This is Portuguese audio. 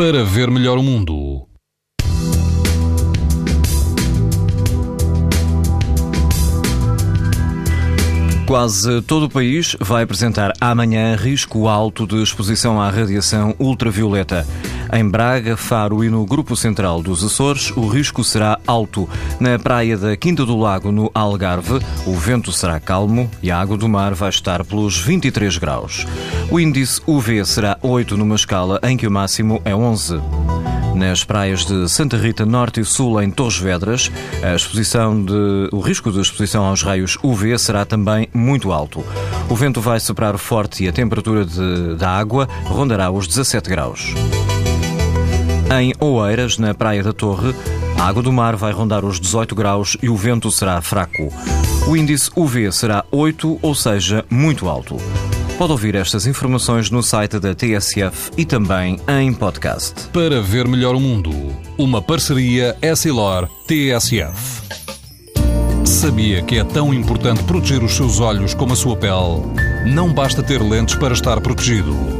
para ver melhor o mundo. Quase todo o país vai apresentar amanhã risco alto de exposição à radiação ultravioleta. Em Braga, Faro e no Grupo Central dos Açores, o risco será alto. Na praia da Quinta do Lago, no Algarve, o vento será calmo e a água do mar vai estar pelos 23 graus. O índice UV será 8 numa escala em que o máximo é 11. Nas praias de Santa Rita Norte e Sul, em Torres Vedras, a exposição de, o risco de exposição aos raios UV será também muito alto. O vento vai soprar forte e a temperatura de, da água rondará os 17 graus. Em Oeiras, na Praia da Torre, a água do mar vai rondar os 18 graus e o vento será fraco. O índice UV será 8, ou seja, muito alto. Pode ouvir estas informações no site da TSF e também em podcast. Para ver melhor o mundo, uma parceria Essilor-TSF. Sabia que é tão importante proteger os seus olhos como a sua pele? Não basta ter lentes para estar protegido.